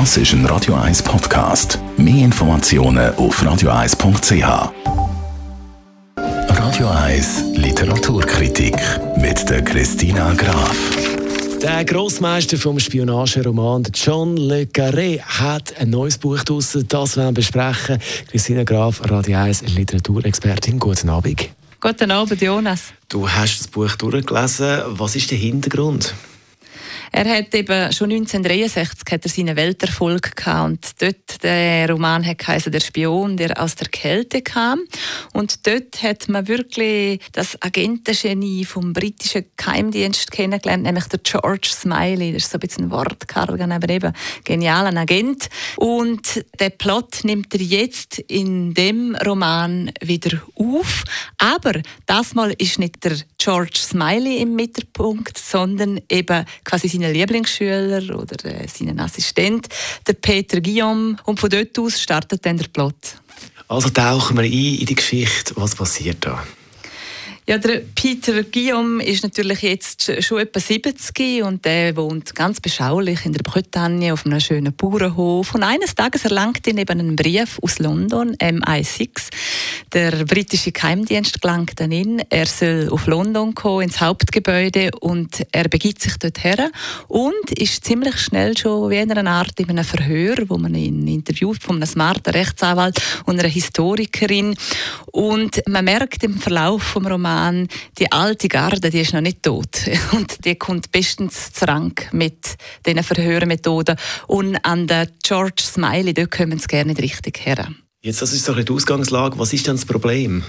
Das ist ein Radio 1 Podcast. Mehr Informationen auf radio1.ch. Radio 1 Literaturkritik mit der Christina Graf. Der Grossmeister vom Spionageroman John Le Carré hat ein neues Buch draussen. Das werden wir besprechen. Christina Graf, Radio 1 Literaturexpertin. Guten Abend. Guten Abend, Jonas. Du hast das Buch durchgelesen. Was ist der Hintergrund? Er hat eben schon 1963 hat er seinen Welterfolg gehabt und dort der Roman hat der Spion, der aus der Kälte kam. Und dort hat man wirklich das Agentengenie vom britischen Geheimdienst kennengelernt, nämlich der George Smiley. Das ist so ein bisschen ein Wortkargen, aber eben genialer Agent. Und der Plot nimmt er jetzt in dem Roman wieder auf, aber das Mal ist nicht der George Smiley im Mittelpunkt, sondern eben quasi seine seinen Lieblingsschüler oder äh, seinen Assistent, der Peter Guillaume. Und von dort aus startet dann der Plot. Also tauchen wir ein in die Geschichte. Was passiert da? Ja, der Peter Guillaume ist natürlich jetzt schon etwa 70 und der wohnt ganz beschaulich in der Bretagne auf einem schönen Bauernhof. Und eines Tages erlangt ihn eben einen Brief aus London, MI6. Der britische Geheimdienst gelangt dann in. Er soll auf London kommen, ins Hauptgebäude und er begibt sich dort her und ist ziemlich schnell schon wie in einer Art in einem Verhör, wo man ihn interviewt von einem smarten Rechtsanwalt und einer Historikerin. Und man merkt im Verlauf vom Roman die alte Garde, die ist noch nicht tot. Und die kommt bestens zu Rank mit diesen Verhörmethoden. Und an der George Smiley, dort kommen sie gerne nicht richtig her. Jetzt, das ist doch die Ausgangslage. Was ist denn das Problem?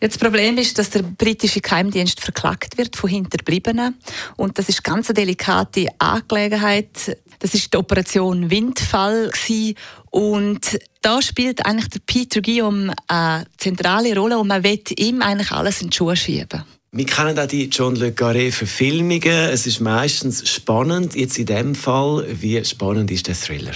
das Problem ist, dass der britische Geheimdienst verklagt wird von Hinterbliebenen. Und das ist ganz eine delikate Angelegenheit. Das ist die Operation Windfall gewesen. und da spielt eigentlich der Peter Guillaume eine zentrale Rolle und man will ihm eigentlich alles in die Schuhe schieben. Wir kennen auch die John Le Carré Verfilmungen. Es ist meistens spannend. Jetzt in dem Fall, wie spannend ist der Thriller?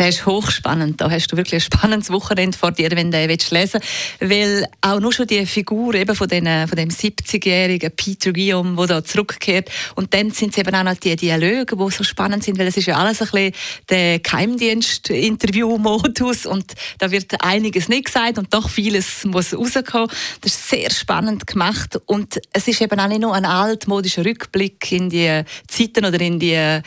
Der ist hochspannend. Da hast du wirklich ein spannendes Wochenende vor dir, wenn du den lesen willst. Weil auch nur schon die Figur eben von, den, von dem 70-jährigen Peter Guillaume, der da zurückkehrt. Und dann sind es eben auch noch die Dialoge, die so spannend sind, weil es ist ja alles ein bisschen der Geheimdienst-Interview-Modus und da wird einiges nicht gesagt und doch vieles muss rauskommen. Das ist sehr spannend gemacht und es ist eben auch nicht nur ein altmodischer Rückblick in die Zeiten oder in die,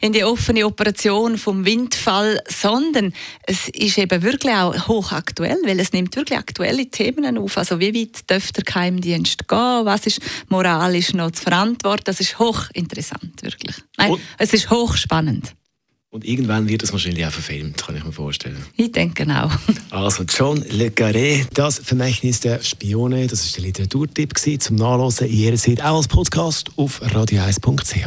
in die offene Operation vom Windfall, sondern es ist eben wirklich auch hochaktuell, weil es nimmt wirklich aktuelle Themen auf. Also wie weit dürfte der Geheimdienst gehen? Was ist moralisch noch zu verantworten? Das ist hochinteressant, wirklich. Nein, Und? es ist hochspannend. Und irgendwann wird das wahrscheinlich auch verfilmt, kann ich mir vorstellen. Ich denke auch. Also John Le Carré, das Vermächtnis der Spione, das ist der Literaturtipp zum Nachlesen jederzeit auch als Podcast auf radio1.ch.